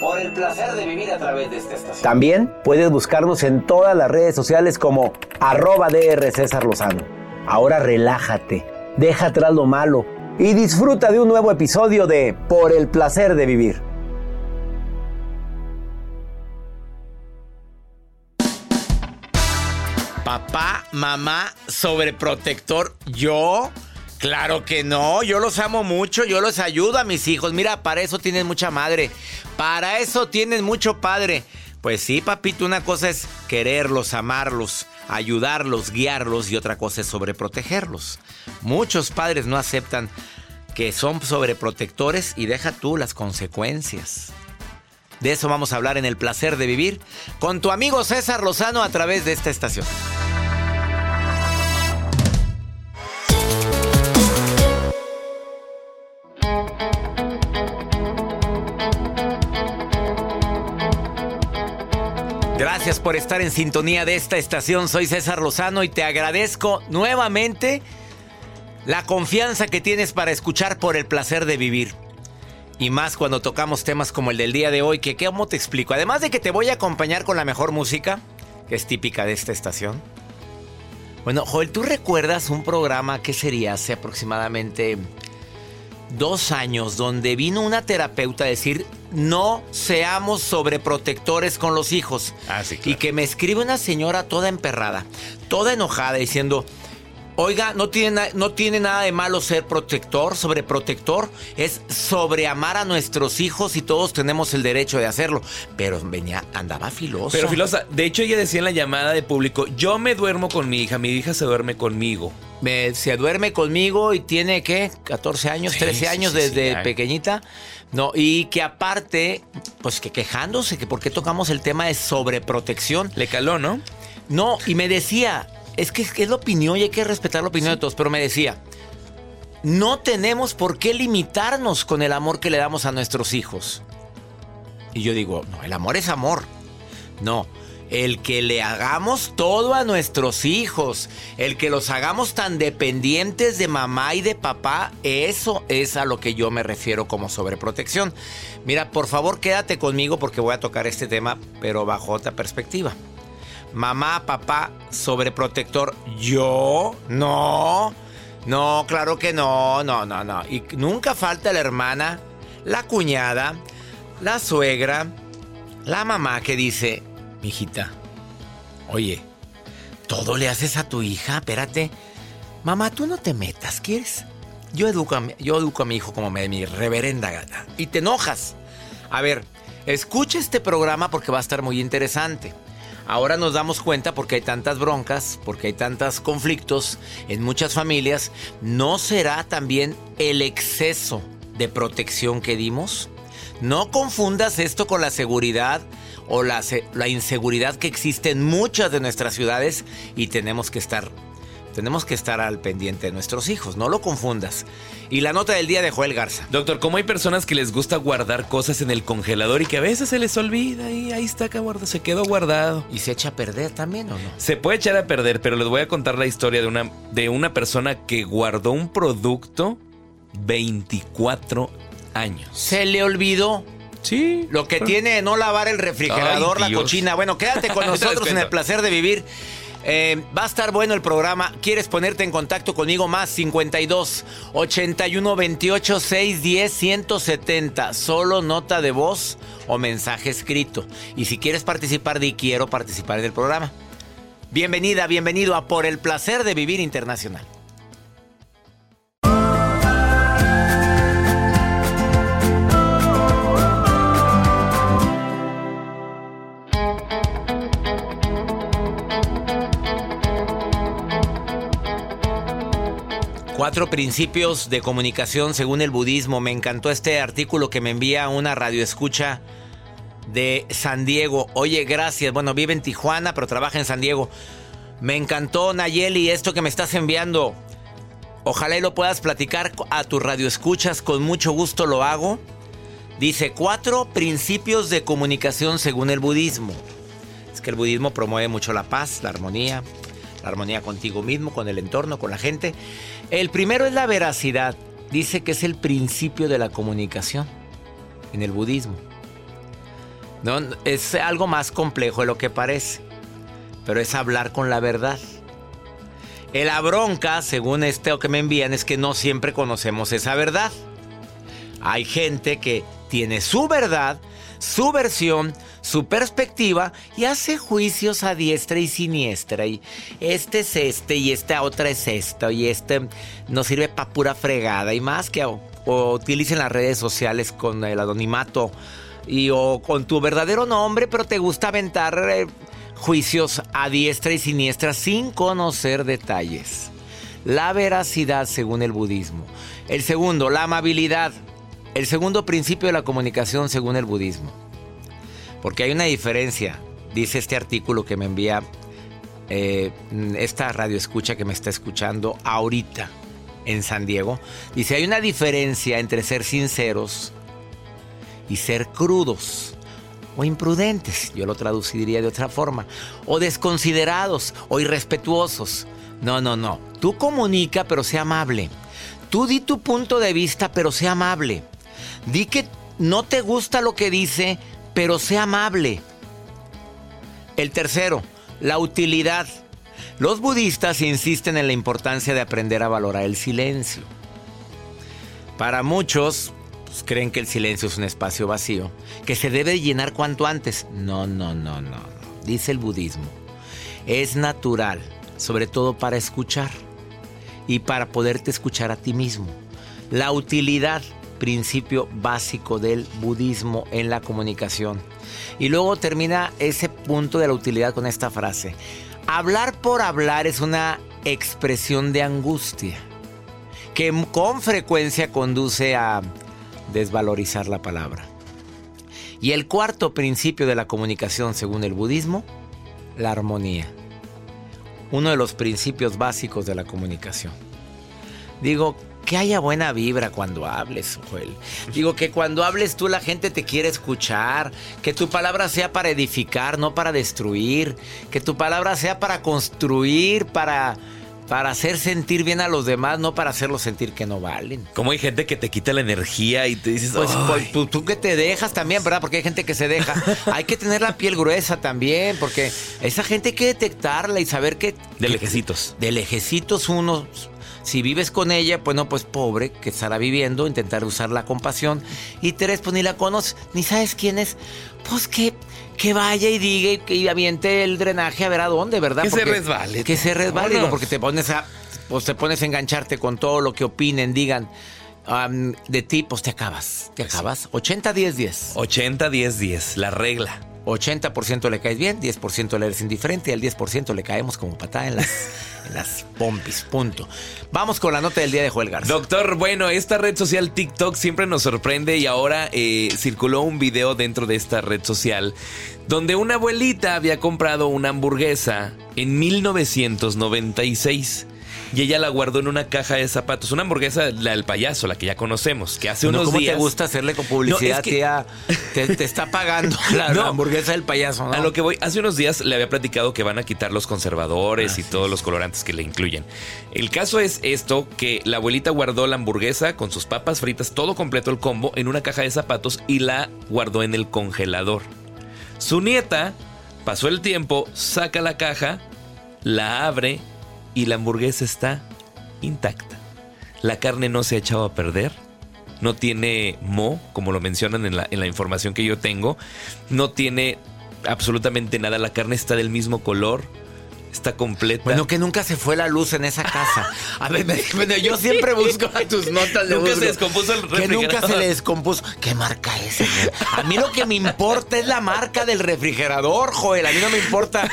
Por el placer de vivir a través de esta estación. También puedes buscarnos en todas las redes sociales como arroba DR César Lozano. Ahora relájate, deja atrás lo malo y disfruta de un nuevo episodio de Por el placer de vivir. Papá, mamá, sobreprotector, yo. Claro que no, yo los amo mucho, yo los ayudo a mis hijos. Mira, para eso tienen mucha madre, para eso tienen mucho padre. Pues sí, papito, una cosa es quererlos, amarlos, ayudarlos, guiarlos y otra cosa es sobreprotegerlos. Muchos padres no aceptan que son sobreprotectores y deja tú las consecuencias. De eso vamos a hablar en el placer de vivir con tu amigo César Lozano a través de esta estación. Gracias por estar en sintonía de esta estación. Soy César Lozano y te agradezco nuevamente la confianza que tienes para escuchar por el placer de vivir. Y más cuando tocamos temas como el del día de hoy, que ¿cómo te explico? Además de que te voy a acompañar con la mejor música, que es típica de esta estación. Bueno, Joel, ¿tú recuerdas un programa que sería hace aproximadamente dos años donde vino una terapeuta a decir no seamos sobreprotectores con los hijos? Ah, sí, claro. Y que me escribe una señora toda emperrada, toda enojada, diciendo, Oiga, no tiene, no tiene nada de malo ser protector, sobreprotector. Es sobreamar a nuestros hijos y todos tenemos el derecho de hacerlo. Pero venía, andaba filosa. Pero Filosa, de hecho ella decía en la llamada de público, yo me duermo con mi hija, mi hija se duerme conmigo. Me- se duerme conmigo y tiene, ¿qué? 14 años, Sí, 13 sí, años sí, sí, desde pequeñita. No, y que aparte, pues que quejándose, que por qué tocamos el tema de sobreprotección. Le caló, ¿no? No, y me decía, es que es la opinión y hay que respetar la opinión de todos, pero me decía, no tenemos por qué limitarnos con el amor que le damos a nuestros hijos. Y yo digo, no, el amor es amor. No, el que le hagamos todo a nuestros hijos, el que los hagamos tan dependientes de mamá y de papá, eso es a lo que yo me refiero como sobreprotección. Mira, por favor quédate conmigo porque voy a tocar este tema, pero bajo otra perspectiva. Mamá, papá, sobreprotector. ¿Yo? No. No, claro que no, no, no, no. Y nunca falta la hermana, la cuñada, la suegra, la mamá que dice, mijita, oye, ¿todo le haces a tu hija? Espérate. Mamá, tú no te metas, ¿quieres? Yo educo a yo educo a mi hijo como me dé mi reverenda gana. Y te enojas. A ver, escucha este programa porque va a estar muy interesante. Ahora nos damos cuenta porque hay tantas broncas, porque hay tantos conflictos en muchas familias, ¿no será también el exceso de protección que dimos? No confundas esto con la seguridad o la, la inseguridad que existe en muchas de nuestras ciudades y tenemos que estar tenemos que estar al pendiente de nuestros hijos, no lo confundas. Y la nota del día de Joel Garza. Doctor, ¿cómo hay personas que les gusta guardar cosas en el congelador y que a veces se les olvida y ahí está que guarda, se quedó guardado? ¿Y se echa a perder también o no? Se puede echar a perder, pero les voy a contar la historia de una, de una persona que guardó un producto 24 años. Se le olvidó. Sí. Lo que tiene no lavar el refrigerador, Ay, la cochina. Bueno, quédate con nosotros en el placer de vivir. Eh, va a estar bueno el programa. ¿Quieres ponerte en contacto conmigo? Más 52 81 28 610 170. Solo nota de voz o mensaje escrito. Y si quieres participar, di quiero participar en el programa. Bienvenida, bienvenido a Por el placer de vivir internacional. Cuatro principios de comunicación según el budismo. Me encantó este artículo que me envía una radioescucha de San Diego. Oye, gracias. Bueno, vive en Tijuana, pero trabaja en San Diego. Me encantó, Nayeli, esto que me estás enviando. Ojalá y lo puedas platicar a tu radio escuchas, con mucho gusto lo hago. Dice, cuatro principios de comunicación según el budismo. Es que el budismo promueve mucho la paz, la armonía, la armonía contigo mismo, con el entorno, con la gente. El primero es la veracidad. Dice que es el principio de la comunicación en el budismo. No, es algo más complejo de lo que parece, pero es hablar con la verdad. La bronca, según este o que me envían, es que no siempre conocemos esa verdad. Hay gente que tiene su verdad, su versión, su perspectiva y hace juicios a diestra y siniestra. Y este es este y esta otra es esto y este no sirve para pura fregada y más que o, utilicen las redes sociales con el anonimato y o con tu verdadero nombre, pero te gusta aventar eh, juicios a diestra y siniestra sin conocer detalles. La veracidad según el budismo. El segundo, la amabilidad. El segundo principio de la comunicación según el budismo. Porque hay una diferencia, dice este artículo que me envía eh, esta radio escucha que me está escuchando ahorita en San Diego. Dice, hay una diferencia entre ser sinceros y ser crudos o imprudentes, yo lo traduciría de otra forma, o desconsiderados o irrespetuosos. No, no, no. Tú comunica, pero sea amable. Tú di tu punto de vista, pero sea amable. Di que no te gusta lo que dice, pero sea amable. El tercero, la utilidad. Los budistas insisten en la importancia de aprender a valorar el silencio. Para muchos, pues, creen que el silencio es un espacio vacío, que se debe llenar cuanto antes. No, no, no, no, no. Dice el budismo. Es natural, sobre todo para escuchar y para poderte escuchar a ti mismo. La utilidad, principio básico del budismo en la comunicación. Y luego termina ese punto de la utilidad con esta frase. Hablar por hablar es una expresión de angustia que con frecuencia conduce a desvalorizar la palabra. Y el cuarto principio de la comunicación según el budismo, la armonía. Uno de los principios básicos de la comunicación. Digo, que haya buena vibra cuando hables, Joel. Digo que cuando hables tú la gente te quiere escuchar, que tu palabra sea para edificar, no para destruir, que tu palabra sea para construir, para para hacer sentir bien a los demás, no para hacerlos sentir que no valen. Como hay gente que te quita la energía y te dices, pues, pues tú, que te dejas también, ¿verdad? Porque hay gente que se deja. hay que tener la piel gruesa también, porque esa gente hay que detectarla y saber que... De lejecitos. De lejecitos uno si vives con ella, pues no, pues pobre, que estará viviendo, intentar usar la compasión. Y tres, pues ni la conoces, ni sabes quién es. Pues que que vaya y diga y, que aviente el drenaje a ver a dónde, ¿verdad? Que se resbale. Que se resbale, porque te pones a pues te pones a engancharte con todo lo que opinen, digan de ti, pues te acabas, te acabas. 80 10 10. 80 10 10, la regla. 80% le caes bien, 10% le eres indiferente y al 10% le caemos como patada en las, las pompis. Punto. Vamos con la nota del día de Joel Garza. Doctor, bueno, esta red social TikTok siempre nos sorprende y ahora eh, circuló un video dentro de esta red social donde una abuelita había comprado una hamburguesa en 1996 y ella la guardó en una caja de zapatos. Una hamburguesa, la del payaso, la que ya conocemos, que hace unos ¿cómo días. te gusta hacerle con publicidad, tía? Te, está pagando la, hamburguesa del payaso, ¿no? A lo que voy, hace unos días le había platicado que van a quitar los conservadores y todos los colorantes que le incluyen. El caso es esto: que la abuelita guardó la hamburguesa con sus papas fritas, todo completo el combo, en una caja de zapatos y la guardó en el congelador. Su nieta pasó el tiempo, saca la caja, la abre y la hamburguesa está intacta. La carne no se ha echado a perder. No tiene mo, como lo mencionan en la, en la información que yo tengo. No tiene absolutamente nada. La carne está del mismo color está completa. Bueno, que nunca se fue la luz en esa casa. A ver, bueno, yo siempre busco tus notas de Nunca se descompuso el refrigerador. Que nunca se le descompuso. ¿Qué marca es? A mí lo que me importa es la marca del refrigerador, Joel. A mí no me importa.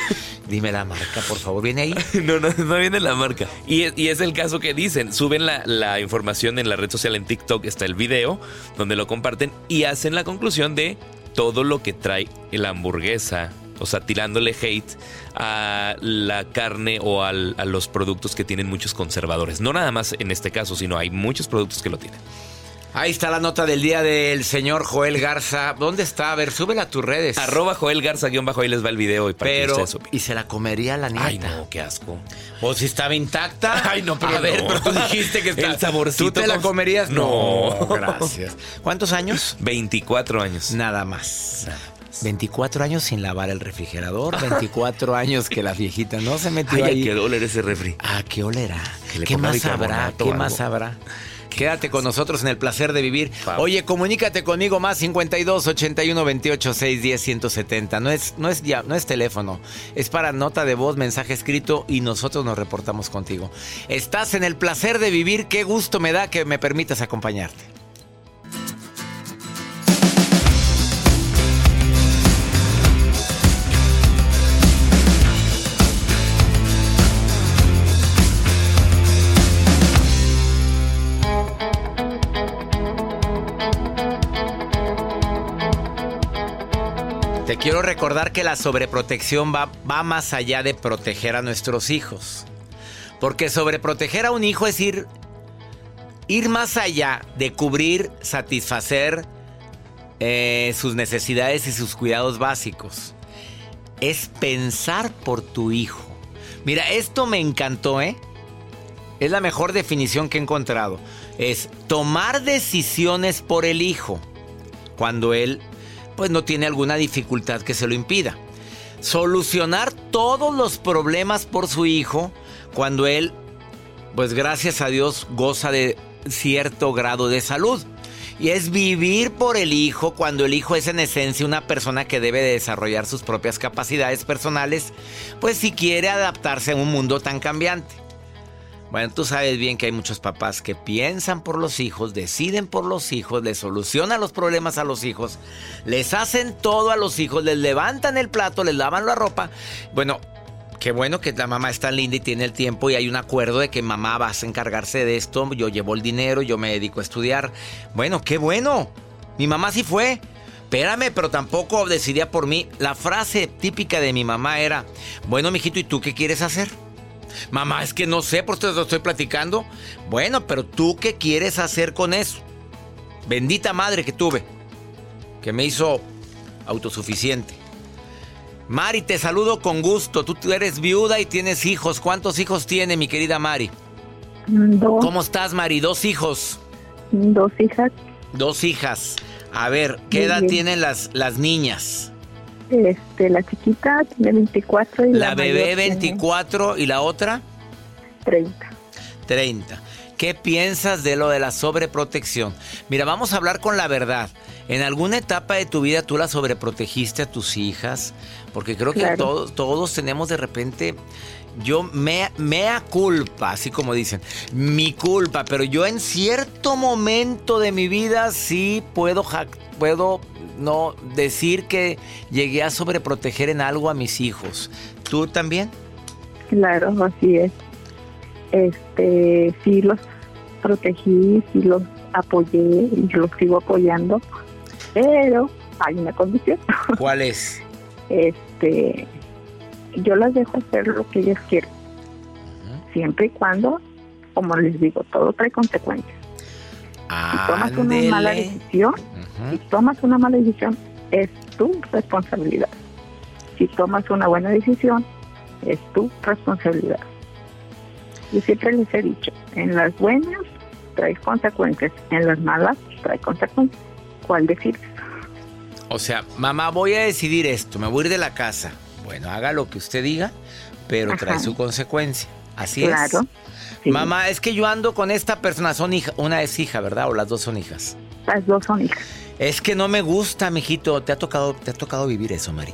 Dime la marca, por favor. ¿Viene ahí? No, no, no viene la marca. Y, es el caso que dicen. Suben la, la información en la red social, en TikTok está el video, donde lo comparten y hacen la conclusión de todo lo que trae la hamburguesa o sea, tirándole hate a la carne o a los productos que tienen muchos conservadores. No nada más en este caso, sino hay muchos productos que lo tienen. Ahí está la nota del día del señor Joel Garza. ¿Dónde está? A ver, súbela a tus redes. Arroba Joel Garza, guion bajo, ahí les va el video. Y para pero, y se la comería la nieta. Ay, no, qué asco. ¿O si estaba intacta? Ay, no, pero A ver, pero tú dijiste que está... El saborcito. ¿Tú te la comerías? No. no. Gracias. ¿Cuántos años? 24 años. Nada más. Nada 24 años sin lavar el refrigerador, 24 años que la viejita no se metió Ay, ahí. qué oler ese refri. Ah, qué olerá. ¿Qué más habrá? ¿Qué más habrá? Quédate con nosotros en el placer de vivir. Oye, comunícate conmigo más 52 81 28 6 10 170. No es, no es ya, no es teléfono. Es para nota de voz, mensaje escrito y nosotros nos reportamos contigo. Estás en el placer de vivir. Qué gusto me da que me permitas acompañarte. Te quiero recordar que la sobreprotección va, va más allá de proteger a nuestros hijos. Porque sobreproteger a un hijo es ir, ir más allá de cubrir, satisfacer eh, sus necesidades y sus cuidados básicos. Es pensar por tu hijo. Mira, esto me encantó, ¿eh? Es la mejor definición que he encontrado. Es tomar decisiones por el hijo cuando él pues no tiene alguna dificultad que se lo impida. Solucionar todos los problemas por su hijo cuando él, pues gracias a Dios, goza de cierto grado de salud. Y es vivir por el hijo cuando el hijo es en esencia una persona que debe de desarrollar sus propias capacidades personales, pues si quiere adaptarse a un mundo tan cambiante. Bueno, tú sabes bien que hay muchos papás que piensan por los hijos, deciden por los hijos, les solucionan los problemas a los hijos, les hacen todo a los hijos, les levantan el plato, les lavan la ropa. Bueno, qué bueno que la mamá está linda y tiene el tiempo y hay un acuerdo de que mamá vas a encargarse de esto, yo llevo el dinero, yo me dedico a estudiar. Bueno, qué bueno. Mi mamá sí fue. Espérame, pero tampoco decidía por mí. La frase típica de mi mamá era, bueno, mijito, ¿y tú qué quieres hacer? Mamá, es que no sé, por eso te estoy platicando. Bueno, pero tú qué quieres hacer con eso? Bendita madre que tuve, que me hizo autosuficiente. Mari, te saludo con gusto. Tú eres viuda y tienes hijos. ¿Cuántos hijos tiene mi querida Mari? Dos. ¿Cómo estás, Mari? Dos hijos. Dos hijas. Dos hijas. A ver, ¿qué edad tienen las, las niñas? Este, la chiquita tiene 24 y la, la bebé 24 y la otra 30. 30. ¿Qué piensas de lo de la sobreprotección? Mira, vamos a hablar con la verdad. ¿En alguna etapa de tu vida tú la sobreprotegiste a tus hijas? Porque creo que todos, todos tenemos de repente, yo me, mea culpa, así como dicen, mi culpa, pero yo en cierto momento de mi vida sí puedo, puedo no decir que llegué a sobreproteger en algo a mis hijos. ¿Tú también? Claro, así es. Este, sí los protegí, sí los apoyé y los sigo apoyando, pero hay una condición. ¿Cuál es? este, yo las dejo hacer lo que ellas quieren, siempre y cuando, como les digo, todo trae consecuencias. Si tomas una mala decisión, si tomas una mala decisión, es tu responsabilidad. Si tomas una buena decisión, es tu responsabilidad. Yo siempre les he dicho, en las buenas trae consecuencias, en las malas trae consecuencias. ¿Cuál decides? O sea, mamá, voy a decidir esto, me voy a ir de la casa. Bueno, haga lo que usted diga, pero trae su consecuencia. Así claro. Mamá, es que yo ando con esta persona, son hija, una es hija, ¿verdad? O las dos son hijas. Las dos son hijas. Es que no me gusta, mijito. Te ha tocado, te ha tocado vivir eso, Mari.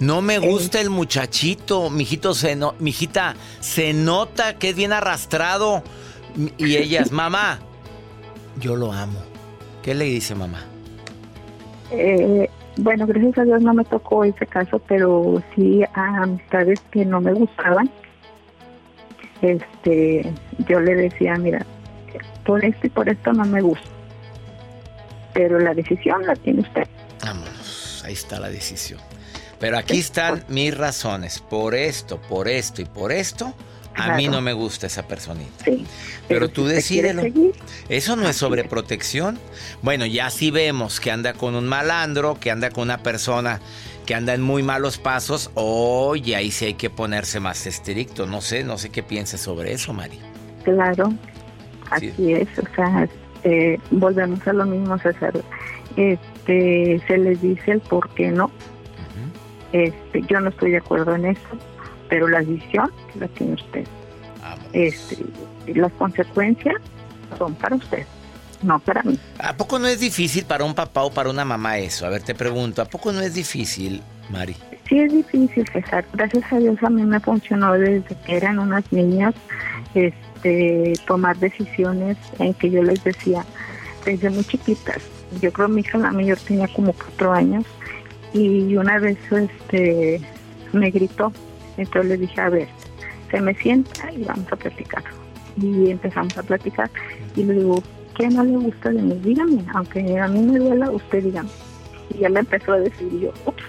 No me gusta el muchachito, mijito, se no, mijita, se nota que es bien arrastrado. Y ellas, mamá, yo lo amo. ¿Qué le dice mamá? Eh, bueno, gracias a Dios no me tocó ese caso, pero sí a amistades que no me gustaban este, yo le decía, mira, por esto y por esto no me gusta. Pero la decisión la tiene usted. Vámonos, ahí está la decisión. Pero aquí están mis razones. Por esto, por esto y por esto, a mí no me gusta esa personita. Sí, pero, tú decídelo. Eso no es sobreprotección. Bueno, ya sí vemos que anda con un malandro, que anda con una persona que anda en muy malos pasos. Oye, ahí sí hay que ponerse más estricto. No sé, no sé qué pienses sobre eso, Mari. Claro, así es. O sea, este, volvemos a lo mismo, César. Este, se les dice el por qué no. Este, yo no estoy de acuerdo en eso pero la decisión la tiene usted. Este, las consecuencias son para usted, no para mí. ¿A poco no es difícil para un papá o para una mamá eso? A ver, te pregunto, ¿a poco no es difícil, Mari? Sí es difícil, César. Gracias a Dios a mí me funcionó desde que eran unas niñas este, tomar decisiones en que yo les decía desde muy chiquitas. Yo creo mi hija la mayor tenía como cuatro años y una vez este me gritó entonces le dije, a ver, se me sienta y vamos a platicar. Y empezamos a platicar y le digo, ¿qué no le gusta de mí? Dígame, aunque a mí me duela, usted dígame. Y ya le empezó a decir yo, ups.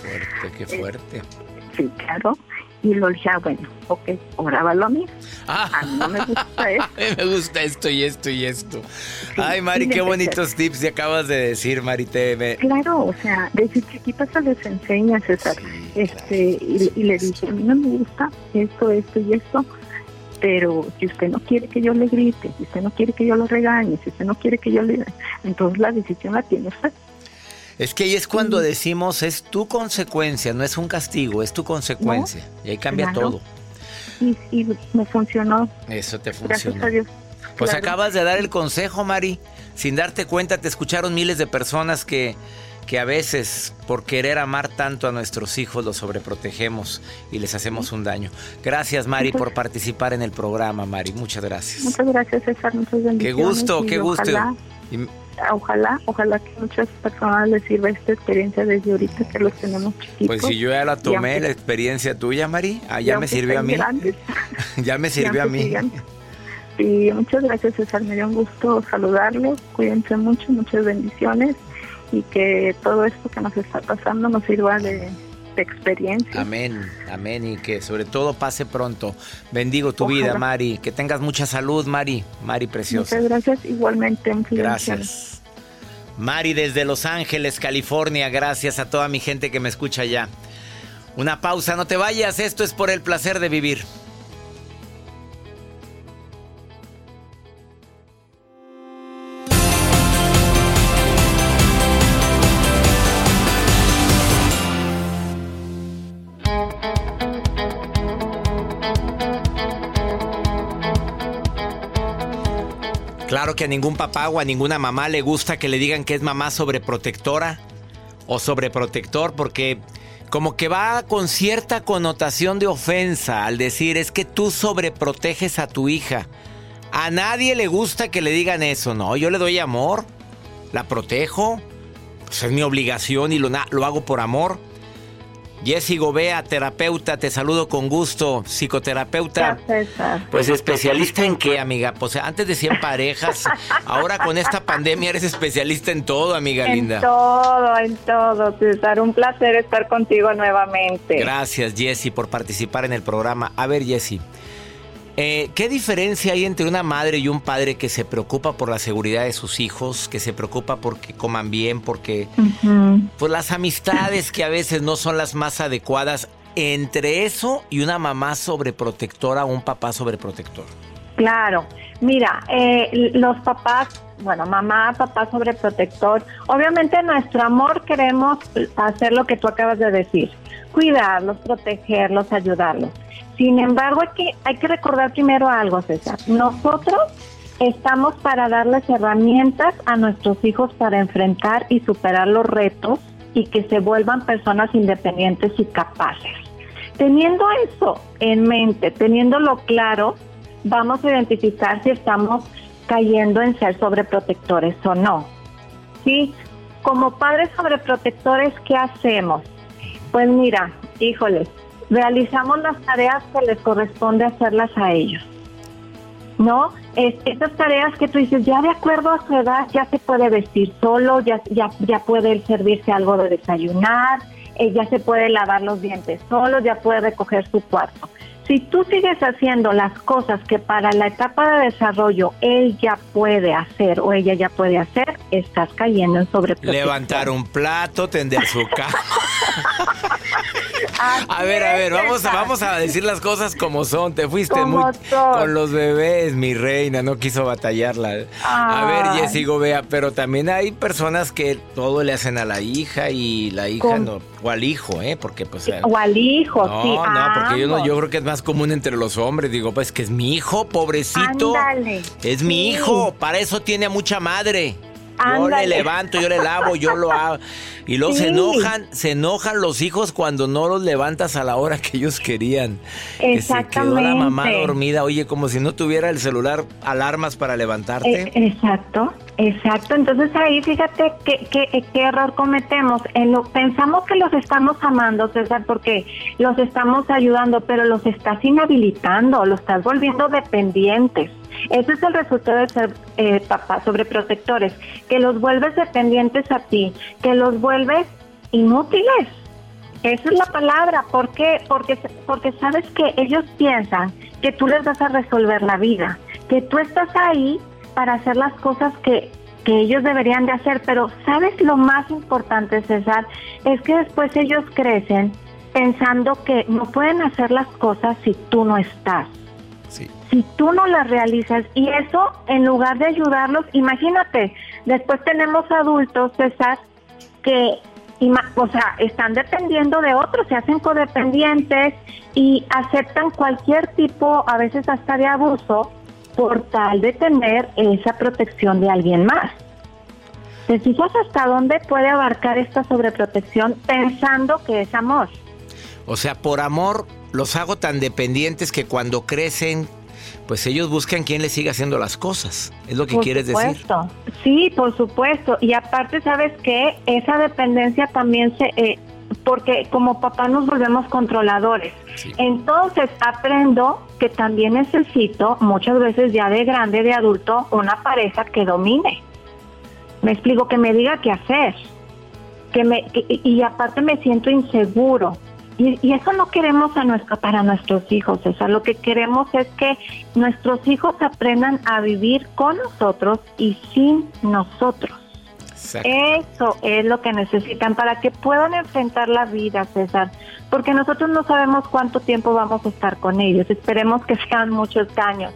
Fuerte, qué fuerte. sí, claro. Y lo dije, ah, bueno, ok, grábalo a mí. Ah. A mí no me gusta esto. a mí me gusta esto y esto y esto. Ay, Mari, qué bonitos tips te acabas de decir, Mari. Te, Claro, o sea, desde chiquita se les enseña, César. este y, le dije, a mí no me gusta esto, esto y esto pero si usted no quiere que yo le grite, si usted no quiere que yo lo regañe, si usted no quiere que yo le... Entonces la decisión la tiene usted. Es que ahí es cuando decimos es tu consecuencia, no es un castigo, es tu consecuencia. y ahí cambia todo. Y, me funcionó. Eso te funcionó. Gracias a Dios. Pues acabas de dar el consejo, Mari. Sin darte cuenta, te escucharon miles de personas que, que a veces, por querer amar tanto a nuestros hijos, los sobreprotegemos y les hacemos un daño. Gracias, Mari, por participar en el programa, Mari. Muchas gracias. Muchas gracias, César. Muchas bendiciones. Qué gusto, qué gusto ojalá, ojalá que muchas personas les sirva esta experiencia desde ahorita que los tenemos chiquitos. Pues si yo ya la tomé, la experiencia tuya, Mari, ah, ya me sirvió a mí. ya me sirvió a mí. Y muchas gracias, César. Me dio un gusto saludarlos. Cuídense mucho, muchas bendiciones y que todo esto que nos está pasando nos sirva de, experiencia. Amén, amén y que sobre todo pase pronto. Bendigo tu vida, Mari. Que tengas mucha salud, Mari. Mari preciosa. Muchas gracias, igualmente. Gracias. Mari desde Los Ángeles, California. Gracias a toda mi gente que me escucha allá. Una pausa, no te vayas. Esto es por el placer de vivir. Que a ningún papá o a ninguna mamá le gusta que le digan que es mamá sobreprotectora o sobreprotector porque como que va con cierta connotación de ofensa al decir es que tú sobreproteges a tu hija. A nadie le gusta que le digan eso, no, yo le doy amor, la protejo, pues es mi obligación y lo, lo hago por amor. Jessy Gobea, terapeuta, te saludo con gusto, psicoterapeuta. Pues especialista en qué, amiga? Pues antes decían parejas, ahora con esta pandemia eres especialista en todo, amiga linda. En todo, en todo, César. Un placer estar contigo nuevamente. Gracias, Jessy, por participar en el programa. A ver, Jessy. Eh, ¿Qué diferencia hay entre una madre y un padre que se preocupa por la seguridad de sus hijos, que se preocupa porque coman bien, porque pues las amistades que a veces no son las más adecuadas entre eso y una mamá sobreprotectora o un papá sobreprotector? Claro, mira, eh, los papás, bueno, mamá, papá sobreprotector, obviamente nuestro amor queremos hacer lo que tú acabas de decir, cuidarlos, protegerlos, ayudarlos. Sin embargo, hay que, hay que recordar primero algo, César. Nosotros estamos para darles herramientas a nuestros hijos para enfrentar y superar los retos y que se vuelvan personas independientes y capaces. Teniendo eso en mente, teniéndolo claro, vamos a identificar si estamos cayendo en ser sobreprotectores o no. ¿Sí? Como padres sobreprotectores, ¿qué hacemos? Pues mira, híjoles, realizamos las tareas que les corresponde hacerlas a ellos. ¿No? Es, esas tareas que tú dices, ya de acuerdo a su edad, ya se puede vestir solo, ya, ya, ya puede servirse algo de desayunar, ella se puede lavar los dientes solo, ya puede recoger su cuarto. Si tú sigues haciendo las cosas que para la etapa de desarrollo él ya puede hacer o ella ya puede hacer, estás cayendo en sobreprotección. Levantar un plato, tender su cama. a ver, a ver, vamos a, vamos a decir las cosas como son. Te fuiste muy con los bebés, mi reina, no quiso batallarla. A ver, Jessy Gobea, pero también hay personas que todo le hacen a la hija y la hija no, o al hijo, ¿eh? Porque pues... O al hijo, no, sí. No, porque yo, no, yo creo que es más común entre los hombres. Digo, pues que es mi hijo, pobrecito. Es mi hijo, para eso tiene a mucha madre. Yo le levanto, yo le lavo, yo lo hago. Y luego se enojan, se enojan los hijos cuando no los levantas a la hora que ellos querían. Exactamente. Que se quedó la mamá dormida, oye, como si no tuviera el celular alarmas para levantarte. Eh, exacto, exacto. Entonces ahí fíjate qué, qué, qué error cometemos. En lo, pensamos que los estamos amando, César, porque los estamos ayudando, pero los estás inhabilitando, los estás volviendo dependientes. Ese es el resultado de ser eh, papás sobreprotectores, que los vuelves dependientes a ti, que los vuelves inútiles. Esa es la palabra. ¿Por qué? Porque, porque sabes que ellos piensan que tú les vas a resolver la vida, que tú estás ahí para hacer las cosas que, que ellos deberían de hacer. Pero sabes lo más importante, César, es que después ellos crecen pensando que no pueden hacer las cosas si tú no estás. Si tú no las realizas y eso en lugar de ayudarlos, imagínate, después tenemos adultos, César, que o sea, están dependiendo de otros, se hacen codependientes y aceptan cualquier tipo, a veces hasta de abuso, por tal de tener esa protección de alguien más. ¿Te fijas hasta dónde puede abarcar esta sobreprotección pensando que es amor? O sea, por amor los hago tan dependientes que cuando crecen pues ellos buscan quien les siga haciendo las cosas. Es lo que quieres decir. Sí, por supuesto. Y aparte, ¿sabes qué? Esa dependencia también se... Eh, porque como papá nos volvemos controladores. Entonces aprendo que también necesito, muchas veces ya de grande, de adulto, una pareja que domine. Me explico, que me diga qué hacer. Que me, y aparte me siento inseguro y, eso no queremos a nuestro, para nuestros hijos, sea, Lo que queremos es que nuestros hijos aprendan a vivir con nosotros y sin nosotros. Eso es lo que necesitan para que puedan enfrentar la vida, César. Porque nosotros no sabemos cuánto tiempo vamos a estar con ellos. Esperemos que sean muchos años.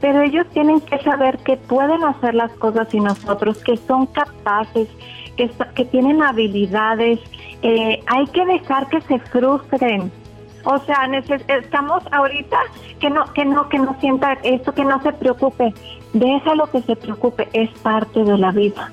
Pero ellos tienen que saber que pueden hacer las cosas sin nosotros, que son capaces, que, tienen habilidades, eh, hay que dejar que se frustren. O sea, estamos ahorita que no, que no, que no sienta esto, que no se preocupe. Déjalo que se preocupe, es parte de la vida.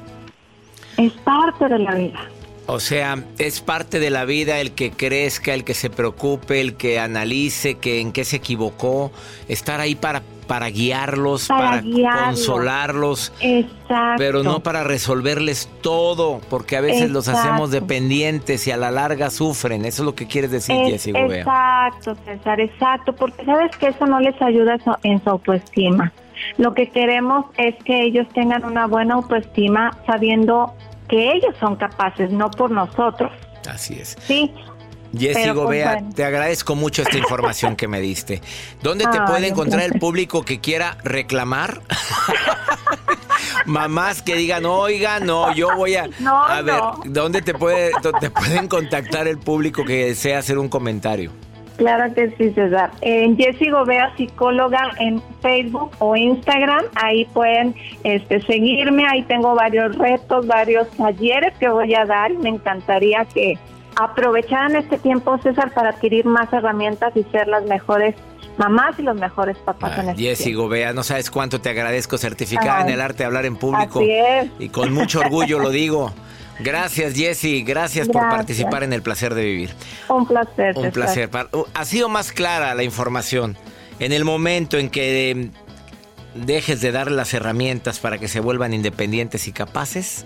Es parte de la vida. O sea, es parte de la vida el que crezca, el que se preocupe, el que analice que en qué se equivocó, estar ahí para para guiarlos, para, consolarlos, Exacto. pero no para resolverles todo, porque a veces los hacemos dependientes y a la larga sufren. Eso es lo que quieres decir, Jessy Exacto, César, exacto, porque sabes que eso no les ayuda en su autoestima. Lo que queremos es que ellos tengan una buena autoestima sabiendo que ellos son capaces, no por nosotros. Así es. Sí, Jessy pues, Gobea, te agradezco mucho esta información que me diste. ¿Dónde te puede encontrar el público que quiera reclamar? Mamás que digan, oiga, no, yo voy a... a ver, ¿dónde te, puede, te pueden contactar el público que desea hacer un comentario? Claro que sí, César. En Jessy Gobea, psicóloga en Facebook o Instagram, ahí pueden este, seguirme, ahí tengo varios retos, varios talleres que voy a dar y me encantaría que aprovecharan este tiempo, César, para adquirir más herramientas y ser las mejores mamás y los mejores papás en este Jessy Gobea, no sabes cuánto te agradezco, certificada en el arte de hablar en público. Así es. Y con mucho orgullo lo digo. Gracias, Jessy. Gracias, por participar en el placer de vivir. Un placer. Un placer. Ha sido más clara la información. En el momento en que em, dejes de darle las herramientas para que se vuelvan independientes y capaces,